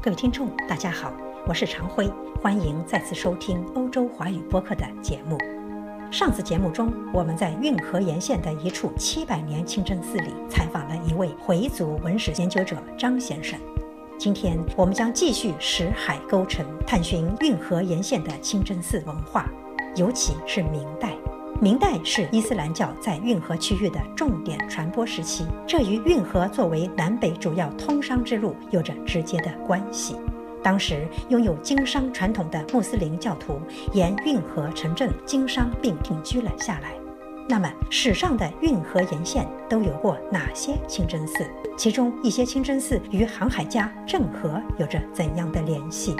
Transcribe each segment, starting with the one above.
各位听众，大家好，我是常辉，欢迎再次收听欧洲华语播客的节目。上次节目中，我们在运河沿线的一处七百年清真寺里采访了一位回族文史研究者张先生。今天，我们将继续石海沟城，探寻运河沿线的清真寺文化，尤其是明代。明代是伊斯兰教在运河区域的重点传播时期，这与运河作为南北主要通商之路有着直接的关系。当时拥有经商传统的穆斯林教徒沿运河城镇经商并定居了下来。那么，史上的运河沿线都有过哪些清真寺？其中一些清真寺与航海家郑和有着怎样的联系？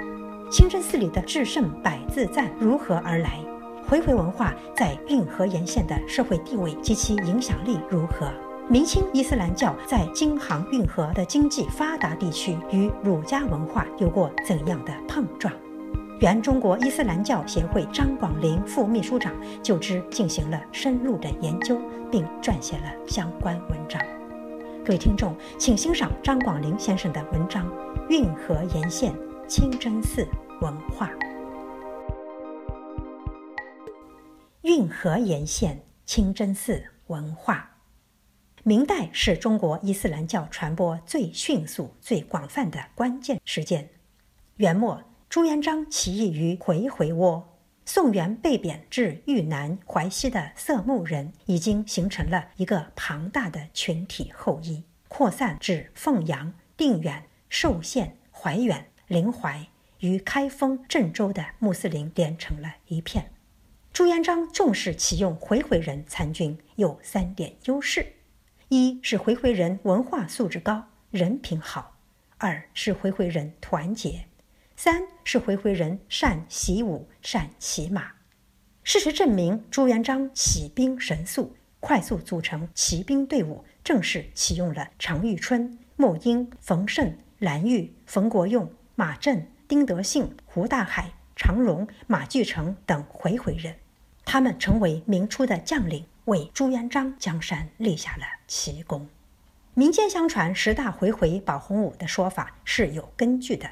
清真寺里的至圣百字赞如何而来？回回文化在运河沿线的社会地位及其影响力如何？明清伊斯兰教在京杭运河的经济发达地区与儒家文化有过怎样的碰撞？原中国伊斯兰教协会张广林副秘书长就之进行了深入的研究，并撰写了相关文章。各位听众，请欣赏张广林先生的文章《运河沿线清真寺文化》。运河沿线清真寺文化，明代是中国伊斯兰教传播最迅速、最广泛的关键时间。元末，朱元璋起义于回回窝，宋元被贬至豫南淮西的色目人已经形成了一个庞大的群体后裔，扩散至凤阳、定远、寿县、怀远、临淮与开封、郑州的穆斯林连成了一片。朱元璋重视启用回回人参军，有三点优势：一是回回人文化素质高，人品好；二是回回人团结；三是回回人善习武、善骑马。事实证明，朱元璋起兵神速，快速组成骑兵队伍，正式启用了常遇春、穆英、冯胜、蓝玉、冯国用、马震、丁德信、胡大海、常荣、马聚成等回回人。他们成为明初的将领，为朱元璋江山立下了奇功。民间相传十大回回保洪武的说法是有根据的。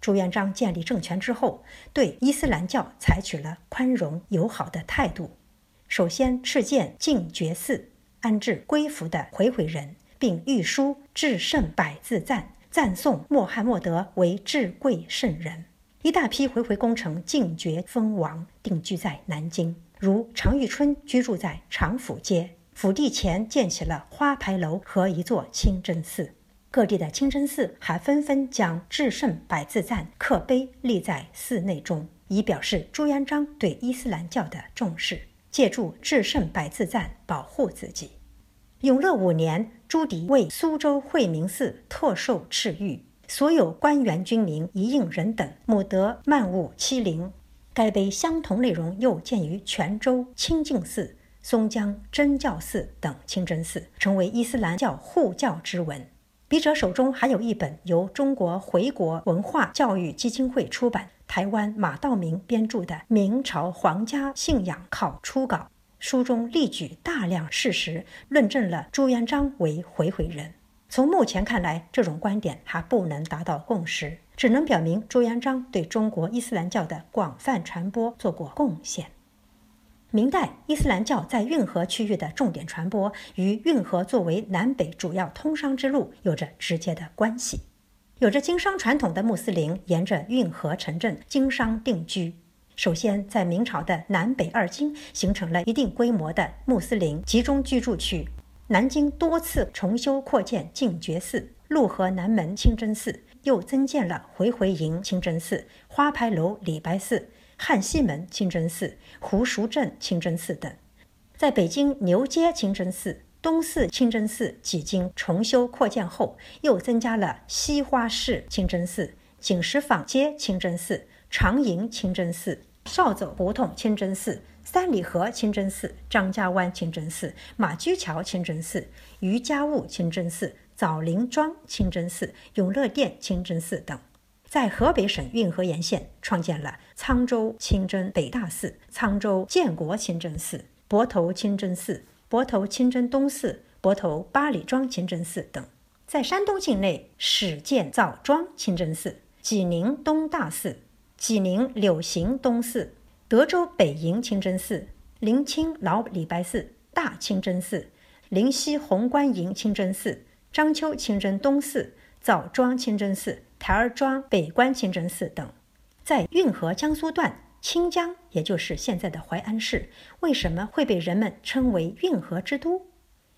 朱元璋建立政权之后，对伊斯兰教采取了宽容友好的态度。首先敕建净觉寺，安置归服的回回人，并御书至圣百字赞，赞颂穆罕默德为至贵圣人。一大批回回功臣进爵封王，定居在南京。如常遇春居住在长府街，府邸前建起了花牌楼和一座清真寺。各地的清真寺还纷纷将至圣百字赞刻碑立在寺内中，以表示朱元璋对伊斯兰教的重视，借助至圣百字赞保护自己。永乐五年，朱棣为苏州惠明寺特授敕谕。所有官员、军民、一应人等，莫得漫物欺凌。该碑相同内容又见于泉州清净寺、松江真教寺等清真寺，成为伊斯兰教护教之文。笔者手中还有一本由中国回国文化教育基金会出版、台湾马道明编著的《明朝皇家信仰考初稿》，书中例举大量事实，论证了朱元璋为回回人。从目前看来，这种观点还不能达到共识，只能表明朱元璋对中国伊斯兰教的广泛传播做过贡献。明代伊斯兰教在运河区域的重点传播，与运河作为南北主要通商之路有着直接的关系。有着经商传统的穆斯林沿着运河城镇经商定居，首先在明朝的南北二京形成了一定规模的穆斯林集中居住区。南京多次重修扩建净觉寺、潞河南门清真寺，又增建了回回营清真寺、花牌楼礼拜寺、汉西门清真寺、胡熟镇清真寺等。在北京牛街清真寺、东四清真寺几经重修扩建后，又增加了西花市清真寺、景石坊街清真寺、长营清真寺、少走胡同清真寺。三里河清真寺、张家湾清真寺、马驹桥清真寺、余家坞清真寺、枣林庄清真寺、永乐殿清真寺等，在河北省运河沿线创建了沧州清真北大寺、沧州建国清真寺、泊头清真寺、泊头清真东寺、泊头八里庄清真寺等；在山东境内始建枣庄清真寺，济宁东大寺、济宁柳行东寺、德州北营清真寺、临清老礼拜寺、大清真寺、临西红观营清真寺、章丘清真东寺、枣庄清真寺、台儿庄北关清真寺等。在运河江苏段，清江也就是现在的淮安市，为什么会被人们称为运河之都？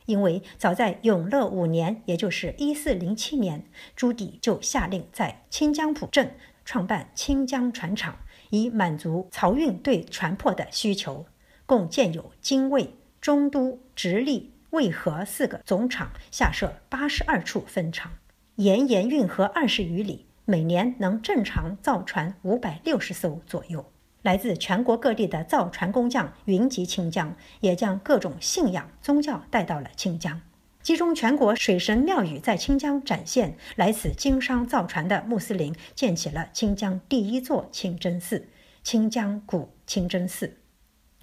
因为早在永乐五年，也就是一四零七年，朱棣就下令在清江浦镇创办清江船厂，以满足漕运对船舶的需求。共建有精卫、中都、直隶、渭河四个总厂，下设八十二处分厂，沿沿运河二十余里，每年能正常造船五百六十艘左右。来自全国各地的造船工匠云集清江，也将各种信仰、宗教带到了清江，集中全国水神庙宇在清江展现。来此经商造船的穆斯林建起了清江第一座清真寺——清江古清真寺。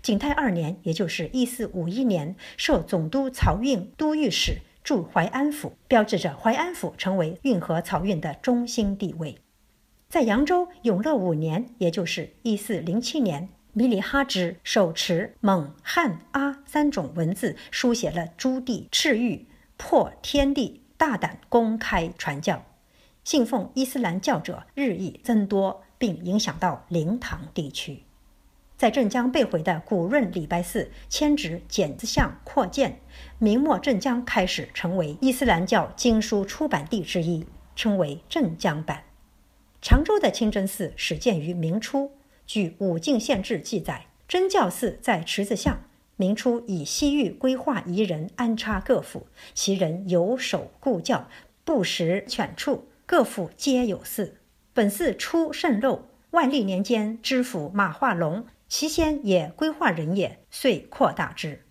景泰二年，也就是一四五一年，设总督漕运都御史，驻淮安府，标志着淮安府成为运河漕运的中心地位。在扬州永乐五年，也就是一四零七年，米里哈之手持蒙、汉、阿三种文字，书写了朱棣敕谕，破天地，大胆公开传教，信奉伊斯兰教者日益增多，并影响到灵堂地区。在镇江被毁的古润礼拜寺迁址简字巷扩建，明末镇江开始成为伊斯兰教经书出版地之一，称为镇江版。常州的清真寺始建于明初，据《武进县志》记载，真教寺在池子巷。明初以西域规划彝人安插各府，其人有守故教，不食犬畜，各府皆有寺。本寺出甚漏。万历年间，知府马化龙其先也规划人也，遂扩大之。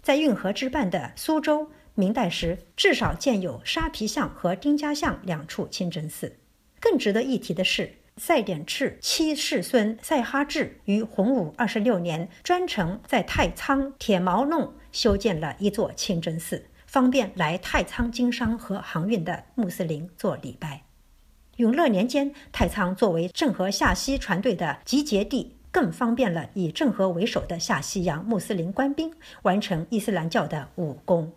在运河之畔的苏州，明代时至少建有沙皮巷和丁家巷两处清真寺。更值得一提的是，赛典赤七世孙赛哈志于洪武二十六年，专程在太仓铁毛弄修建了一座清真寺，方便来太仓经商和航运的穆斯林做礼拜。永乐年间，太仓作为郑和下西船队的集结地，更方便了以郑和为首的下西洋穆斯林官兵完成伊斯兰教的武功。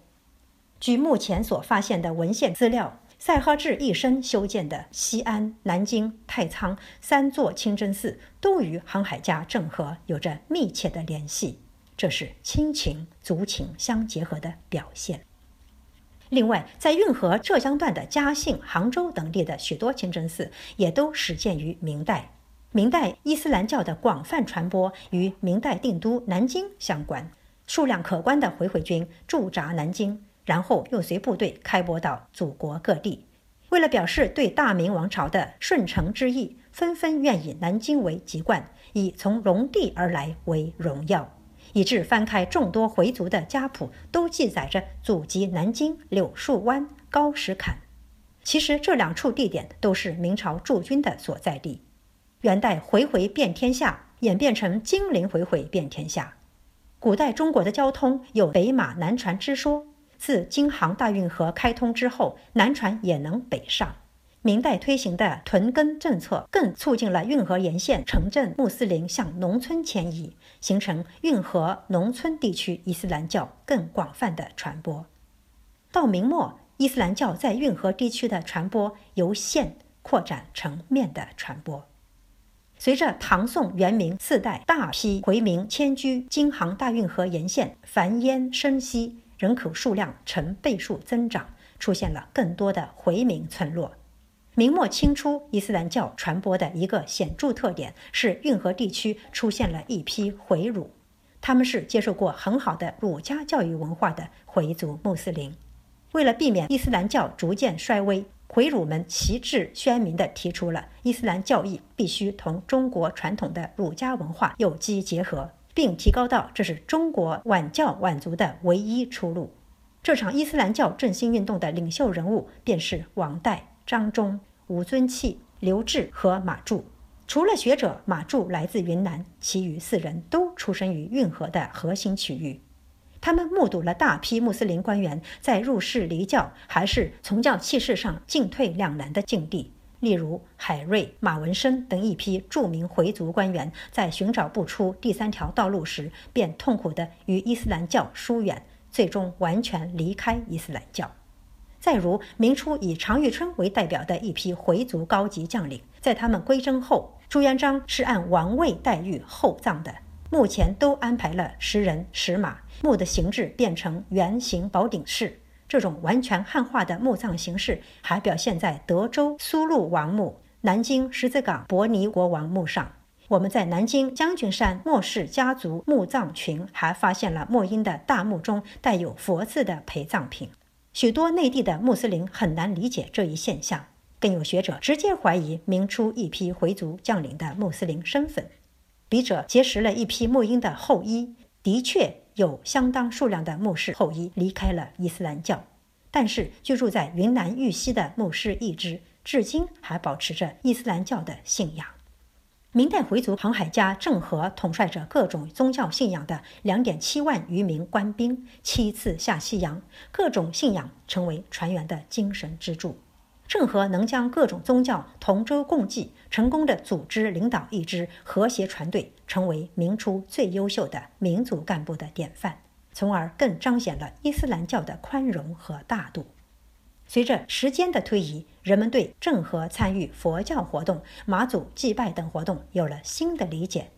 据目前所发现的文献资料。赛哈志一生修建的西安、南京、太仓三座清真寺，都与航海家郑和有着密切的联系，这是亲情、族情相结合的表现。另外，在运河浙江段的嘉兴、杭州等地的许多清真寺，也都始建于明代。明代伊斯兰教的广泛传播与明代定都南京相关，数量可观的回回军驻扎南京。然后又随部队开播到祖国各地，为了表示对大明王朝的顺承之意，纷纷愿以南京为籍贯，以从戎地而来为荣耀，以致翻开众多回族的家谱，都记载着祖籍南京柳树湾高石坎。其实这两处地点都是明朝驻军的所在地。元代回回遍天下演变成金陵回回遍天下。古代中国的交通有北马南船之说。自京杭大运河开通之后，南船也能北上。明代推行的屯耕政策，更促进了运河沿线城镇穆斯林向农村迁移，形成运河农村地区伊斯兰教更广泛的传播。到明末，伊斯兰教在运河地区的传播由线扩展成面的传播。随着唐宋元明四代大批回民迁居京杭大运河沿线，繁衍生息。人口数量呈倍数增长，出现了更多的回民村落。明末清初，伊斯兰教传播的一个显著特点是运河地区出现了一批回儒，他们是接受过很好的儒家教育文化的回族穆斯林。为了避免伊斯兰教逐渐衰微，回儒们旗帜鲜明地提出了伊斯兰教义必须同中国传统的儒家文化有机结合。并提高到这是中国晚教晚族的唯一出路。这场伊斯兰教振兴运动的领袖人物便是王岱、张忠、吴尊器、刘志和马柱。除了学者马柱来自云南，其余四人都出生于运河的核心区域。他们目睹了大批穆斯林官员在入世离教还是从教弃世上进退两难的境地，例如海瑞、马文生等一批著名回族官员，在寻找不出第三条道路时，便痛苦地与伊斯兰教疏远，最终完全离开伊斯兰教。再如明初以常遇春为代表的一批回族高级将领，在他们归征后，朱元璋是按王位待遇厚葬的，墓前都安排了石人石马，墓的形制变成圆形宝顶式。这种完全汉化的墓葬形式还表现在德州苏禄王墓、南京十字岗伯尼国王墓上。我们在南京将军山莫氏家族墓葬群还发现了莫英的大墓中带有佛字的陪葬品。许多内地的穆斯林很难理解这一现象，更有学者直接怀疑明初一批回族将领的穆斯林身份。笔者结识了一批莫英的后裔，的确。有相当数量的牧师后裔离开了伊斯兰教，但是居住在云南玉溪的牧师一支至今还保持着伊斯兰教的信仰。明代回族航海家郑和统帅着各种宗教信仰的两点七万余名官兵，七次下西洋，各种信仰成为船员的精神支柱。郑和能将各种宗教同舟共济，成功的组织领导一支和谐船队，成为明初最优秀的民族干部的典范，从而更彰显了伊斯兰教的宽容和大度。随着时间的推移，人们对郑和参与佛教活动、马祖祭拜等活动有了新的理解。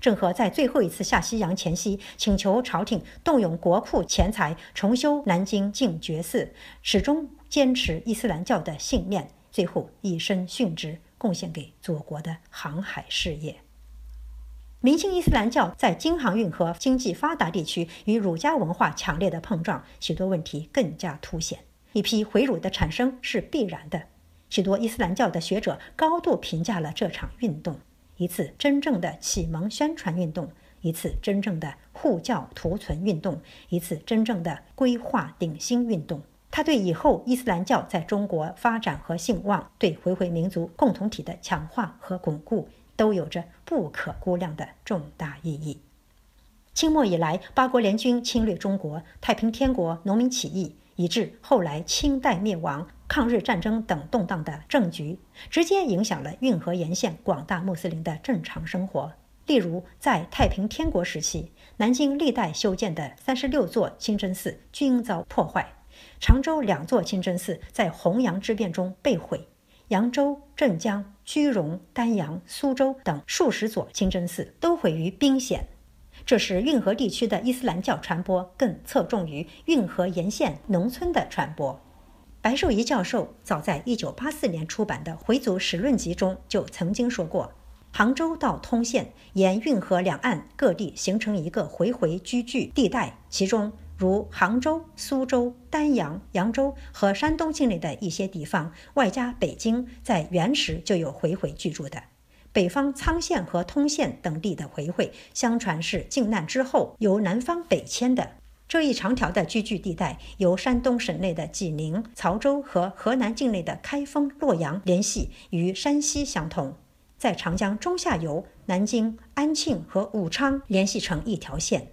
郑和在最后一次下西洋前夕，请求朝廷动用国库钱财重修南京净觉寺，始终。坚持伊斯兰教的信念，最后以身殉职，贡献给祖国的航海事业。明清伊斯兰教在京杭运河经济发达地区与儒家文化强烈的碰撞，许多问题更加凸显。一批回儒的产生是必然的。许多伊斯兰教的学者高度评价了这场运动，一次真正的启蒙宣传运动，一次真正的护教图存运动，一次真正的规划顶新运动。他对以后伊斯兰教在中国发展和兴旺，对回回民族共同体的强化和巩固，都有着不可估量的重大意义。清末以来，八国联军侵略中国，太平天国农民起义，以致后来清代灭亡、抗日战争等动荡的政局，直接影响了运河沿线广大穆斯林的正常生活。例如，在太平天国时期，南京历代修建的三十六座清真寺均遭破坏。常州两座清真寺在洪杨之变中被毁，扬州、镇江、居庸、丹阳、苏州等数十座清真寺都毁于兵险。这使运河地区的伊斯兰教传播更侧重于运河沿线农村的传播。白寿仪教授早在1984年出版的《回族史论集》中就曾经说过：“杭州到通县沿运河两岸各地形成一个回回居聚地带，其中。”如杭州、苏州、丹阳、扬州和山东境内的一些地方，外加北京，在原时就有回回居住的。北方沧县和通县等地的回回，相传是靖难之后由南方北迁的。这一长条的聚居地带，由山东省内的济宁、曹州和河南境内的开封、洛阳联系，与山西相通，在长江中下游，南京、安庆和武昌联系成一条线。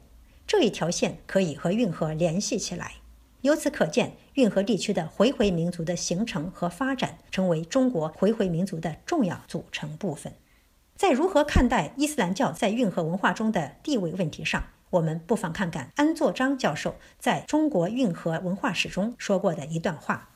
这一条线可以和运河联系起来，由此可见，运河地区的回回民族的形成和发展，成为中国回回民族的重要组成部分。在如何看待伊斯兰教在运河文化中的地位问题上，我们不妨看看安作章教授在中国运河文化史中说过的一段话：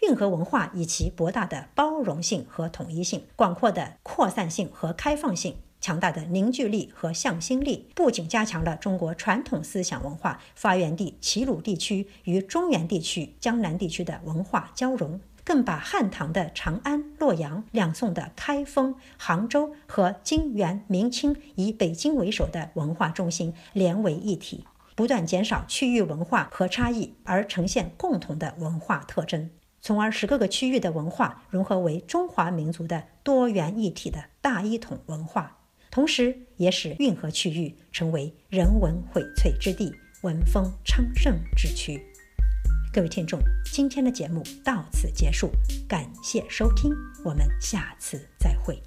运河文化以其博大的包容性和统一性、广阔的扩散性和开放性。强大的凝聚力和向心力，不仅加强了中国传统思想文化发源地齐鲁地区与中原地区、江南地区的文化交融，更把汉唐的长安、洛阳、两宋的开封、杭州和金元明清以北京为首的文化中心连为一体，不断减少区域文化和差异，而呈现共同的文化特征，从而使各个区域的文化融合为中华民族的多元一体的大一统文化。同时，也使运河区域成为人文荟萃之地、文风昌盛之区。各位听众，今天的节目到此结束，感谢收听，我们下次再会。